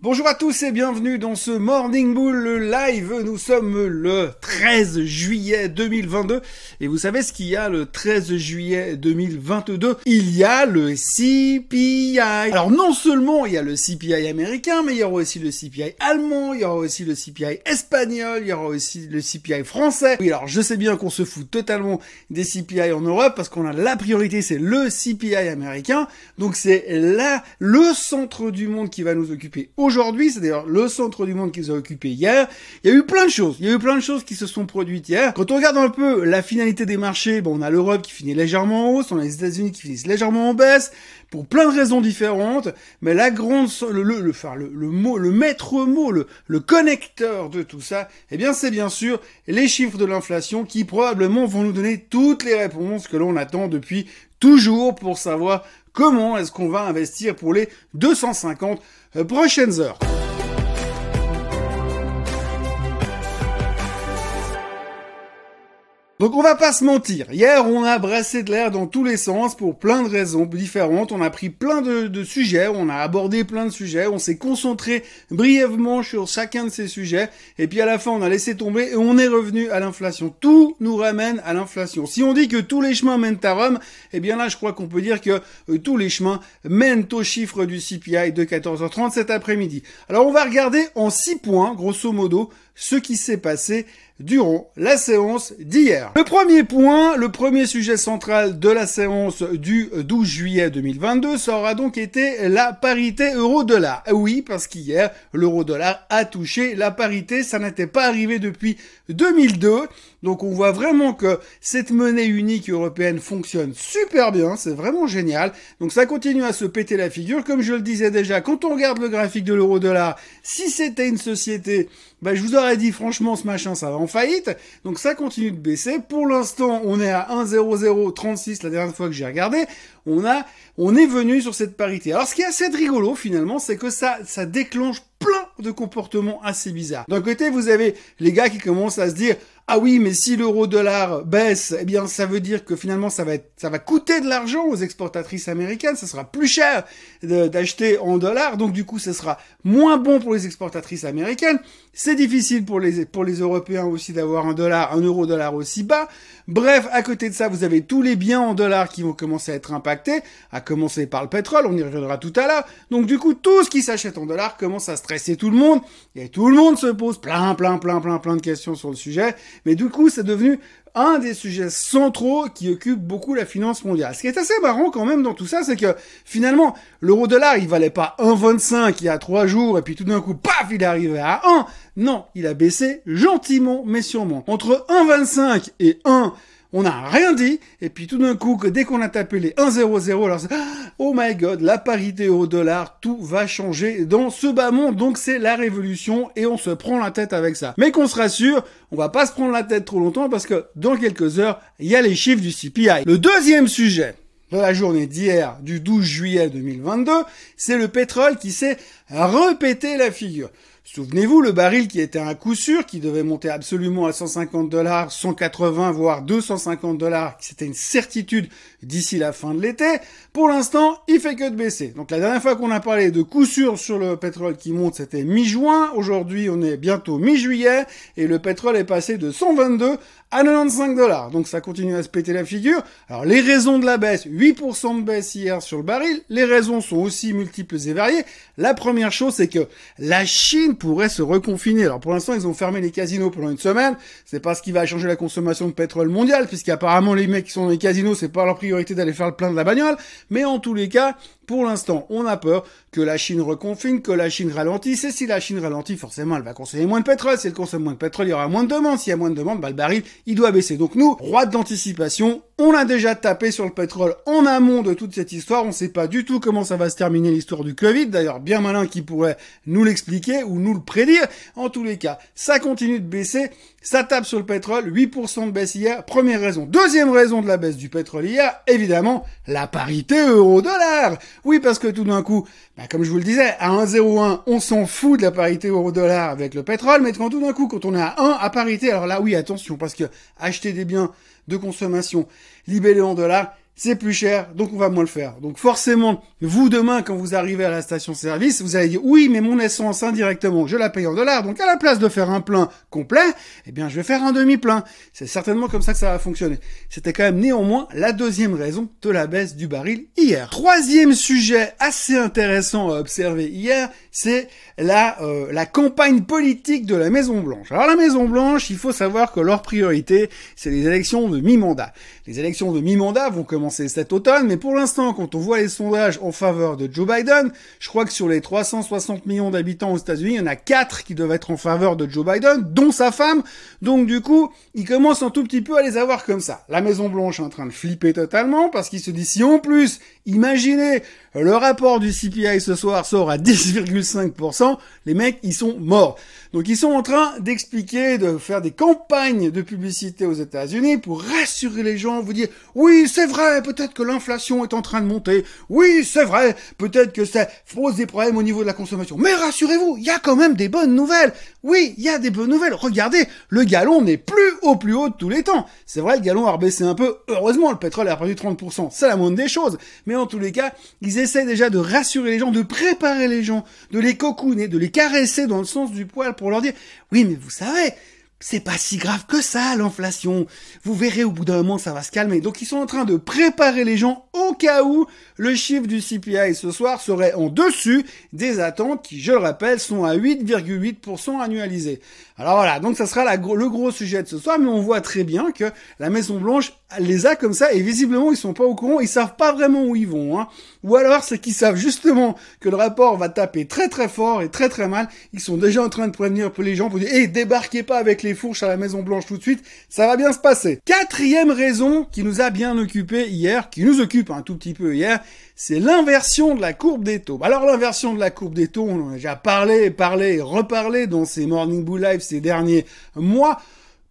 Bonjour à tous et bienvenue dans ce Morning Bull live. Nous sommes le 13 juillet 2022 et vous savez ce qu'il y a le 13 juillet 2022 Il y a le CPI. Alors non seulement il y a le CPI américain, mais il y aura aussi le CPI allemand, il y aura aussi le CPI espagnol, il y aura aussi le CPI français. Oui, alors je sais bien qu'on se fout totalement des CPI en Europe parce qu'on a la priorité, c'est le CPI américain. Donc c'est là le centre du monde qui va nous occuper aujourd'hui, c'est d'ailleurs le centre du monde qu'ils ont occupé hier. Il y a eu plein de choses. Il y a eu plein de choses qui se sont produites hier. Quand on regarde un peu la finalité des marchés, bon, on a l'Europe qui finit légèrement en hausse, on a les États-Unis qui finissent légèrement en baisse, pour plein de raisons différentes. Mais la grande, le, le, le, enfin, le, le mot, le maître mot, le, le connecteur de tout ça, eh bien, c'est bien sûr les chiffres de l'inflation qui probablement vont nous donner toutes les réponses que l'on attend depuis toujours pour savoir comment est-ce qu'on va investir pour les 250 euh, prochaines heures? Donc on va pas se mentir. Hier, on a brassé de l'air dans tous les sens pour plein de raisons différentes. On a pris plein de, sujets, on a abordé plein de sujets, on s'est concentré brièvement sur chacun de ces sujets. Et puis à la fin, on a laissé tomber et on est revenu à l'inflation. Tout nous ramène à l'inflation. Si on dit que tous les chemins mènent à Rome, eh bien là, je crois qu'on peut dire que euh, tous les chemins mènent au chiffre du CPI de 14h30 cet après-midi. Alors on va regarder en six points, grosso modo, ce qui s'est passé durant la séance d'hier. Le premier point, le premier sujet central de la séance du 12 juillet 2022, ça aura donc été la parité euro-dollar. Oui, parce qu'hier, l'euro-dollar a touché la parité, ça n'était pas arrivé depuis 2002. Donc on voit vraiment que cette monnaie unique européenne fonctionne super bien, c'est vraiment génial. Donc ça continue à se péter la figure. Comme je le disais déjà, quand on regarde le graphique de l'euro-dollar, si c'était une société, bah, je vous aurais dit franchement ce machin ça va en faillite. Donc ça continue de baisser. Pour l'instant, on est à 1,0036 la dernière fois que j'ai regardé. On a, on est venu sur cette parité. Alors ce qui est assez rigolo finalement, c'est que ça, ça déclenche plein de comportements assez bizarres. D'un côté, vous avez les gars qui commencent à se dire ah oui, mais si l'euro dollar baisse, eh bien ça veut dire que finalement ça va être, ça va coûter de l'argent aux exportatrices américaines, ça sera plus cher d'acheter en dollars, donc du coup ça sera moins bon pour les exportatrices américaines. C'est difficile pour les pour les Européens aussi d'avoir un dollar, un euro dollar aussi bas. Bref, à côté de ça, vous avez tous les biens en dollars qui vont commencer à être impactés, à commencer par le pétrole, on y reviendra tout à l'heure. Donc du coup, tout ce qui s'achète en dollars commence à stresser tout le monde et tout le monde se pose plein plein plein plein plein de questions sur le sujet. Mais du coup, c'est devenu un des sujets centraux qui occupe beaucoup la finance mondiale. Ce qui est assez marrant quand même dans tout ça, c'est que finalement, l'euro dollar, il valait pas 1,25 il y a trois jours, et puis tout d'un coup, paf, il est arrivé à 1. Non, il a baissé gentiment, mais sûrement. Entre 1,25 et 1, on n'a rien dit, et puis tout d'un coup, que dès qu'on a tapé les 1,00, alors c'est, oh my god, la parité au dollar, tout va changer dans ce bas monde, donc c'est la révolution, et on se prend la tête avec ça. Mais qu'on se rassure, on va pas se prendre la tête trop longtemps, parce que dans quelques heures, il y a les chiffres du CPI. Le deuxième sujet, de la journée d'hier, du 12 juillet 2022, c'est le pétrole qui s'est répété la figure. Souvenez-vous, le baril qui était un coup sûr, qui devait monter absolument à 150 dollars, 180, voire 250 dollars, c'était une certitude d'ici la fin de l'été. Pour l'instant, il fait que de baisser. Donc la dernière fois qu'on a parlé de coup sûr sur le pétrole qui monte, c'était mi-juin. Aujourd'hui, on est bientôt mi-juillet et le pétrole est passé de 122 à 95 dollars. Donc ça continue à se péter la figure. Alors les raisons de la baisse, 8% de baisse hier sur le baril. Les raisons sont aussi multiples et variées. La première chose, c'est que la Chine pourrait se reconfiner. Alors pour l'instant, ils ont fermé les casinos pendant une semaine. C'est pas ce qui va changer la consommation de pétrole mondiale, puisqu'apparemment les mecs qui sont dans les casinos, c'est pas leur priorité d'aller faire le plein de la bagnole. Mais en tous les cas, pour l'instant, on a peur que la Chine reconfine, que la Chine ralentisse. Et si la Chine ralentit, forcément, elle va consommer moins de pétrole. Si elle consomme moins de pétrole, il y aura moins de demande. S'il y a moins de demande, bah, le baril, il doit baisser. Donc nous, roi d'anticipation, on a déjà tapé sur le pétrole en amont de toute cette histoire. On sait pas du tout comment ça va se terminer l'histoire du Covid. D'ailleurs, bien malin qui pourrait nous l'expliquer ou nous le prédire. En tous les cas, ça continue de baisser. Ça tape sur le pétrole, 8% de baisse hier. Première raison. Deuxième raison de la baisse du pétrole hier, évidemment, la parité euro-dollar. Oui, parce que tout d'un coup, bah, comme je vous le disais, à 1,01, on s'en fout de la parité euro-dollar avec le pétrole, mais quand tout d'un coup, quand on est à 1 à parité, alors là, oui, attention, parce que acheter des biens de consommation libellés en dollars, c'est plus cher, donc on va moins le faire. Donc forcément, vous demain, quand vous arrivez à la station-service, vous allez dire oui, mais mon essence indirectement, je la paye en dollars, donc à la place de faire un plein complet, eh bien je vais faire un demi-plein. C'est certainement comme ça que ça va fonctionner. C'était quand même néanmoins la deuxième raison de la baisse du baril hier. Troisième sujet assez intéressant à observer hier, c'est la, euh, la campagne politique de la Maison Blanche. Alors la Maison Blanche, il faut savoir que leur priorité, c'est les élections de mi-mandat. Les élections de mi-mandat vont commencer cet automne, mais pour l'instant, quand on voit les sondages en faveur de Joe Biden, je crois que sur les 360 millions d'habitants aux États-Unis, il y en a 4 qui doivent être en faveur de Joe Biden, dont sa femme. Donc du coup, il commence un tout petit peu à les avoir comme ça. La Maison Blanche est en train de flipper totalement parce qu'il se dit si en plus, imaginez, le rapport du CPI ce soir sort à 10,5%, les mecs, ils sont morts. Donc ils sont en train d'expliquer, de faire des campagnes de publicité aux États-Unis pour rassurer les gens, vous dire oui, c'est vrai, peut-être que l'inflation est en train de monter. Oui, c'est vrai, peut-être que ça pose des problèmes au niveau de la consommation. Mais rassurez-vous, il y a quand même des bonnes nouvelles. Oui, il y a des bonnes nouvelles. Regardez, le galon n'est plus au plus haut de tous les temps. C'est vrai, le galon a rebaissé un peu. Heureusement, le pétrole a perdu 30%. C'est la moindre des choses. Mais en tous les cas, ils essaient déjà de rassurer les gens, de préparer les gens, de les cocooner, de les caresser dans le sens du poil pour leur dire, oui, mais vous savez, c'est pas si grave que ça, l'inflation. Vous verrez au bout d'un moment, ça va se calmer. Donc ils sont en train de préparer les gens au cas où le chiffre du CPI ce soir serait en dessus des attentes qui, je le rappelle, sont à 8,8% annualisés. Alors voilà, donc ça sera le gros sujet de ce soir, mais on voit très bien que la Maison Blanche les a comme ça et visiblement ils sont pas au courant, ils savent pas vraiment où ils vont. Hein. Ou alors c'est qu'ils savent justement que le rapport va taper très très fort et très très mal. Ils sont déjà en train de prévenir les gens pour dire "Eh, débarquez pas avec les fourches à la Maison Blanche tout de suite, ça va bien se passer." Quatrième raison qui nous a bien occupé hier, qui nous occupe un tout petit peu hier, c'est l'inversion de la courbe des taux. Alors l'inversion de la courbe des taux, on en a déjà parlé, parlé, reparlé dans ces Morning Bull Live ces derniers mois,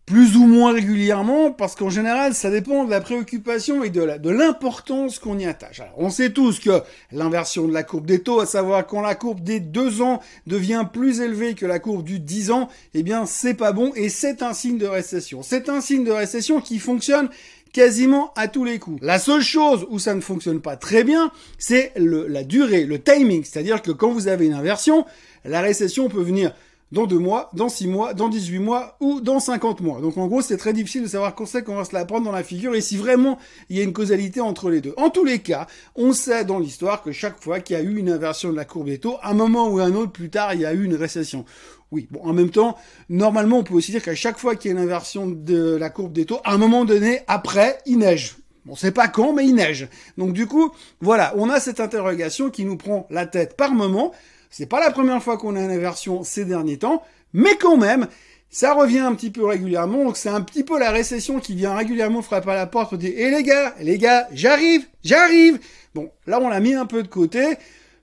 plus ou moins régulièrement, parce qu'en général, ça dépend de la préoccupation et de l'importance qu'on y attache. Alors, on sait tous que l'inversion de la courbe des taux, à savoir quand la courbe des deux ans devient plus élevée que la courbe du 10 ans, eh bien, c'est pas bon et c'est un signe de récession. C'est un signe de récession qui fonctionne quasiment à tous les coups. La seule chose où ça ne fonctionne pas très bien, c'est la durée, le timing. C'est-à-dire que quand vous avez une inversion, la récession peut venir dans deux mois, dans six mois, dans 18 mois ou dans 50 mois. Donc en gros, c'est très difficile de savoir quand c'est qu'on va se la prendre dans la figure et si vraiment il y a une causalité entre les deux. En tous les cas, on sait dans l'histoire que chaque fois qu'il y a eu une inversion de la courbe des taux, un moment ou un autre plus tard, il y a eu une récession. Oui, bon, en même temps, normalement, on peut aussi dire qu'à chaque fois qu'il y a une inversion de la courbe des taux, à un moment donné, après, il neige. On sait pas quand, mais il neige. Donc du coup, voilà, on a cette interrogation qui nous prend la tête par moment. C'est pas la première fois qu'on a une inversion ces derniers temps, mais quand même, ça revient un petit peu régulièrement, donc c'est un petit peu la récession qui vient régulièrement frapper à la porte pour dire Eh les gars, les gars, j'arrive, j'arrive Bon, là on l'a mis un peu de côté,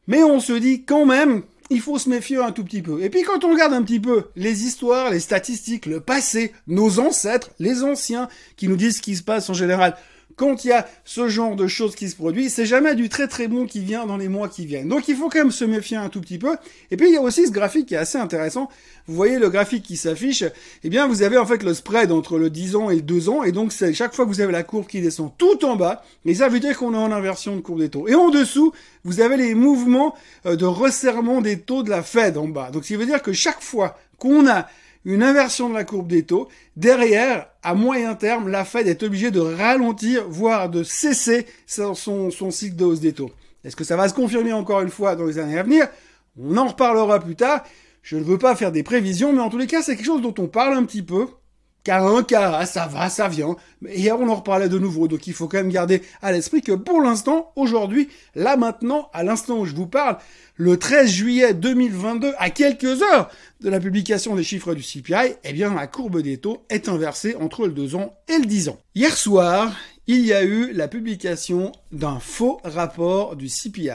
mais on se dit quand même, il faut se méfier un tout petit peu. Et puis quand on regarde un petit peu les histoires, les statistiques, le passé, nos ancêtres, les anciens, qui nous disent ce qui se passe en général, quand il y a ce genre de choses qui se produit, c'est jamais du très très bon qui vient dans les mois qui viennent. Donc il faut quand même se méfier un tout petit peu. Et puis il y a aussi ce graphique qui est assez intéressant. Vous voyez le graphique qui s'affiche, eh bien vous avez en fait le spread entre le 10 ans et le 2 ans, et donc c'est chaque fois que vous avez la courbe qui descend tout en bas, et ça veut dire qu'on est en inversion de courbe des taux. Et en dessous, vous avez les mouvements euh, de resserrement des taux de la Fed en bas. Donc ça veut dire que chaque fois qu'on a une inversion de la courbe des taux. Derrière, à moyen terme, la Fed est obligée de ralentir, voire de cesser son, cycle de hausse des taux. Est-ce que ça va se confirmer encore une fois dans les années à venir? On en reparlera plus tard. Je ne veux pas faire des prévisions, mais en tous les cas, c'est quelque chose dont on parle un petit peu. Car un cas, ça va, ça vient. Hier, on en reparlait de nouveau. Donc, il faut quand même garder à l'esprit que pour l'instant, aujourd'hui, là maintenant, à l'instant où je vous parle, le 13 juillet 2022, à quelques heures de la publication des chiffres du CPI, eh bien, la courbe des taux est inversée entre le 2 ans et le 10 ans. Hier soir, il y a eu la publication d'un faux rapport du CPI.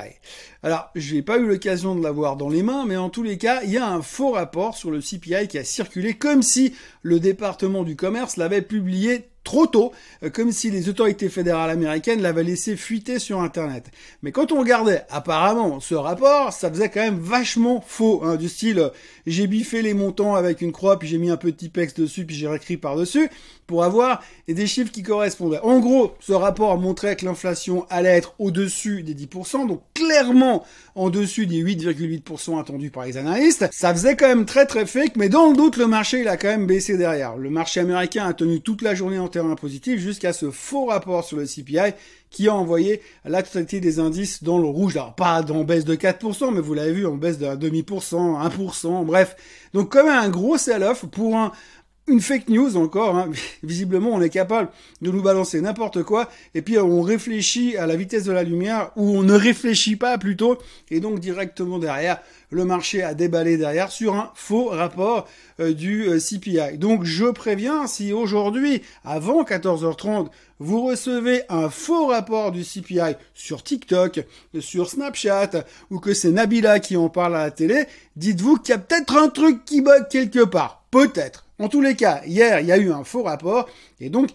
Alors, je n'ai pas eu l'occasion de l'avoir dans les mains, mais en tous les cas, il y a un faux rapport sur le CPI qui a circulé comme si le département du commerce l'avait publié trop tôt, euh, comme si les autorités fédérales américaines l'avaient laissé fuiter sur Internet. Mais quand on regardait apparemment ce rapport, ça faisait quand même vachement faux, hein, du style euh, j'ai biffé les montants avec une croix, puis j'ai mis un petit texte dessus, puis j'ai réécrit par-dessus, pour avoir des chiffres qui correspondaient. En gros, ce rapport montrait que l'inflation allait être au-dessus des 10%, donc clairement en dessus des 8,8% attendus par les analystes. Ça faisait quand même très très fake, mais dans le doute, le marché il a quand même baissé derrière. Le marché américain a tenu toute la journée en terrain positif jusqu'à ce faux rapport sur le CPI qui a envoyé la totalité des indices dans le rouge. Alors pas en baisse de 4%, mais vous l'avez vu en baisse de demi pour cent, 1%, bref. Donc quand même un gros sell-off pour un une fake news encore. Hein. Visiblement, on est capable de nous balancer n'importe quoi. Et puis, on réfléchit à la vitesse de la lumière ou on ne réfléchit pas plutôt. Et donc, directement derrière, le marché a déballé derrière sur un faux rapport euh, du euh, CPI. Donc, je préviens, si aujourd'hui, avant 14h30, vous recevez un faux rapport du CPI sur TikTok, sur Snapchat, ou que c'est Nabila qui en parle à la télé, dites-vous qu'il y a peut-être un truc qui bug quelque part. Peut-être. En tous les cas, hier, il y a eu un faux rapport, et donc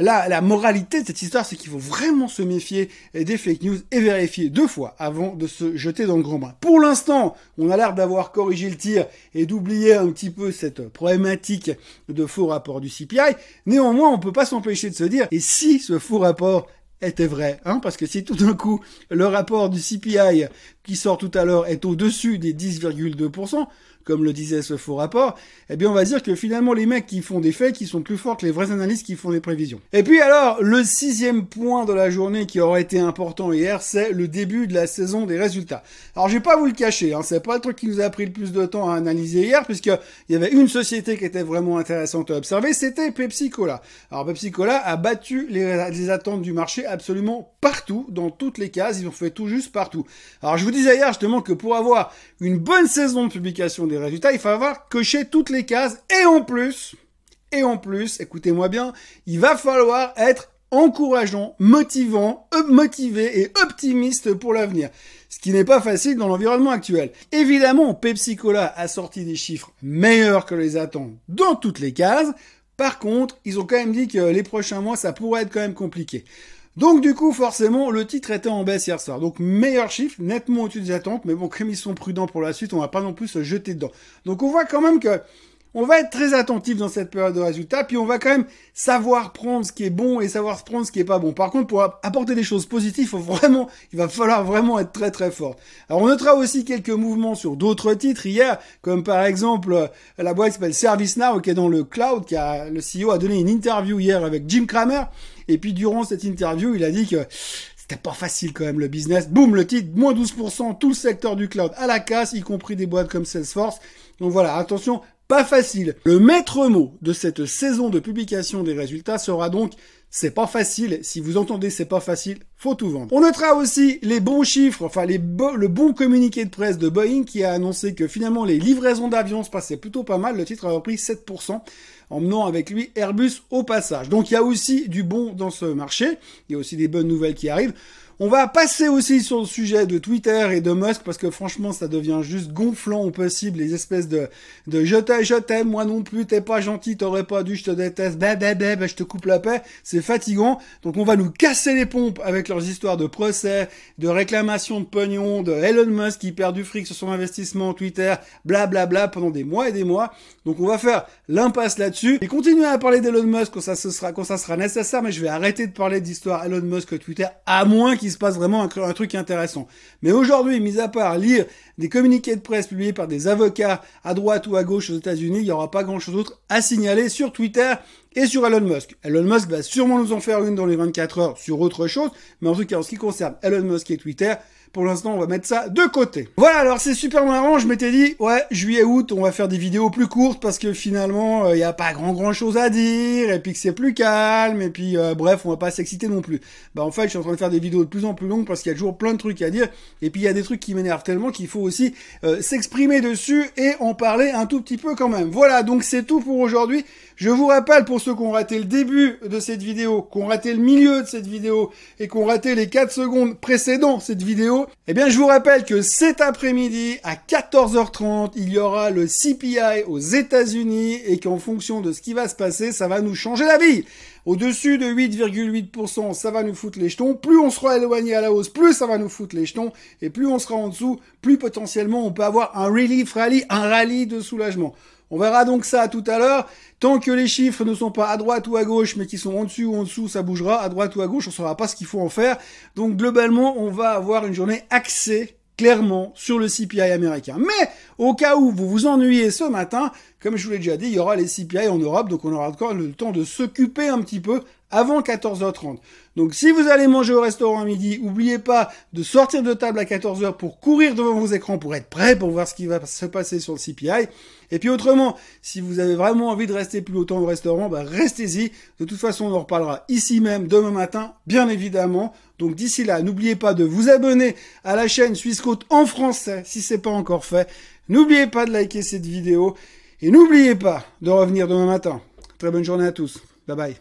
La moralité de cette histoire, c'est qu'il faut vraiment se méfier des fake news et vérifier deux fois avant de se jeter dans le grand bain. Pour l'instant, on a l'air d'avoir corrigé le tir et d'oublier un petit peu cette problématique de faux rapport du CPI. Néanmoins, on peut pas s'empêcher de se dire, et si ce faux rapport était vrai, hein, parce que si tout d'un coup le rapport du CPI qui sort tout à l'heure est au-dessus des 10,2%, comme le disait ce faux rapport, eh bien on va dire que finalement les mecs qui font des faits qui sont plus forts que les vrais analystes qui font des prévisions. Et puis alors, le sixième point de la journée qui aurait été important hier, c'est le début de la saison des résultats. Alors je vais pas vous le cacher, hein, c'est pas le truc qui nous a pris le plus de temps à analyser hier, puisque il y avait une société qui était vraiment intéressante à observer, c'était Pepsi Cola. Alors Pepsi Cola a battu les, les attentes du marché absolument partout, dans toutes les cases, ils ont fait tout juste partout. Alors je vous disais hier justement que pour avoir une bonne saison de publication des résultats, il faut avoir coché toutes les cases et en plus, et en plus, écoutez-moi bien, il va falloir être encourageant, motivant, motivé et optimiste pour l'avenir. Ce qui n'est pas facile dans l'environnement actuel. Évidemment, Pepsi Cola a sorti des chiffres meilleurs que les attentes dans toutes les cases. Par contre, ils ont quand même dit que les prochains mois, ça pourrait être quand même compliqué. Donc du coup, forcément, le titre était en baisse hier soir. Donc meilleur chiffre, nettement au-dessus des attentes, mais bon, comme ils sont prudents pour la suite, on va pas non plus se jeter dedans. Donc on voit quand même que on va être très attentif dans cette période de résultats, puis on va quand même savoir prendre ce qui est bon et savoir prendre ce qui est pas bon. Par contre, pour apporter des choses positives, vraiment, il va falloir vraiment être très très fort. Alors on notera aussi quelques mouvements sur d'autres titres hier, comme par exemple euh, la boîte qui s'appelle ServiceNow, qui est dans le cloud, qui a, le CEO a donné une interview hier avec Jim Cramer, et puis durant cette interview, il a dit que c'était pas facile quand même le business. Boum, le titre, moins 12%, tout le secteur du cloud à la casse, y compris des boîtes comme Salesforce. Donc voilà, attention, pas facile. Le maître mot de cette saison de publication des résultats sera donc c'est pas facile. Si vous entendez c'est pas facile, faut tout vendre. On notera aussi les bons chiffres, enfin le bon communiqué de presse de Boeing qui a annoncé que finalement les livraisons d'avions se passaient plutôt pas mal. Le titre a repris 7% en menant avec lui Airbus au passage. Donc il y a aussi du bon dans ce marché. Il y a aussi des bonnes nouvelles qui arrivent. On va passer aussi sur le sujet de Twitter et de Musk parce que franchement ça devient juste gonflant au possible les espèces de de je t'aime, je t'aime, moi non plus, t'es pas gentil, t'aurais pas dû, je te déteste, bah bah bah, bah je te coupe la paix, c'est fatigant. Donc on va nous casser les pompes avec leurs histoires de procès, de réclamation de pognon, de Elon Musk qui perd du fric sur son investissement Twitter, bla bla bla pendant des mois et des mois. Donc on va faire l'impasse là-dessus et continuer à parler d'Elon Musk quand ça se sera quand ça sera nécessaire, mais je vais arrêter de parler d'histoire Elon Musk Twitter à moins qu'il se passe vraiment un, truc intéressant. Mais aujourd'hui, mis à part lire des communiqués de presse publiés par des avocats à droite ou à gauche aux États-Unis, il n'y aura pas grand-chose d'autre à signaler sur Twitter et sur Elon Musk. Elon Musk va sûrement nous en faire une dans les 24 heures sur autre chose, mais en tout cas, en ce qui concerne Elon Musk et Twitter, pour l'instant, on va mettre ça de côté. Voilà, alors c'est super marrant. Je m'étais dit, ouais, juillet-août, on va faire des vidéos plus courtes parce que finalement, il euh, n'y a pas grand grand chose à dire et puis que c'est plus calme et puis euh, bref, on va pas s'exciter non plus. Bah en fait, je suis en train de faire des vidéos de plus en plus longues parce qu'il y a toujours plein de trucs à dire et puis il y a des trucs qui m'énervent tellement qu'il faut aussi euh, s'exprimer dessus et en parler un tout petit peu quand même. Voilà, donc c'est tout pour aujourd'hui. Je vous rappelle pour ceux qui ont raté le début de cette vidéo, qui ont raté le milieu de cette vidéo et qui ont raté les 4 secondes précédant cette vidéo, eh bien je vous rappelle que cet après-midi à 14h30, il y aura le CPI aux États-Unis et qu'en fonction de ce qui va se passer, ça va nous changer la vie. Au-dessus de 8,8%, ça va nous foutre les jetons. Plus on sera éloigné à la hausse, plus ça va nous foutre les jetons. Et plus on sera en dessous, plus potentiellement on peut avoir un relief rally, un rallye de soulagement. On verra donc ça tout à l'heure. Tant que les chiffres ne sont pas à droite ou à gauche, mais qui sont en dessus ou en dessous, ça bougera. À droite ou à gauche, on saura pas ce qu'il faut en faire. Donc globalement, on va avoir une journée axée clairement sur le CPI américain. Mais au cas où vous vous ennuyez ce matin, comme je vous l'ai déjà dit, il y aura les CPI en Europe, donc on aura encore le temps de s'occuper un petit peu avant 14h30. Donc si vous allez manger au restaurant à midi, n'oubliez pas de sortir de table à 14h pour courir devant vos écrans pour être prêt pour voir ce qui va se passer sur le CPI. Et puis autrement, si vous avez vraiment envie de rester plus longtemps au restaurant, bah restez-y. De toute façon, on en reparlera ici même demain matin, bien évidemment. Donc d'ici là, n'oubliez pas de vous abonner à la chaîne Suisse Côte en français si c'est pas encore fait. N'oubliez pas de liker cette vidéo et n'oubliez pas de revenir demain matin. Très bonne journée à tous. Bye bye.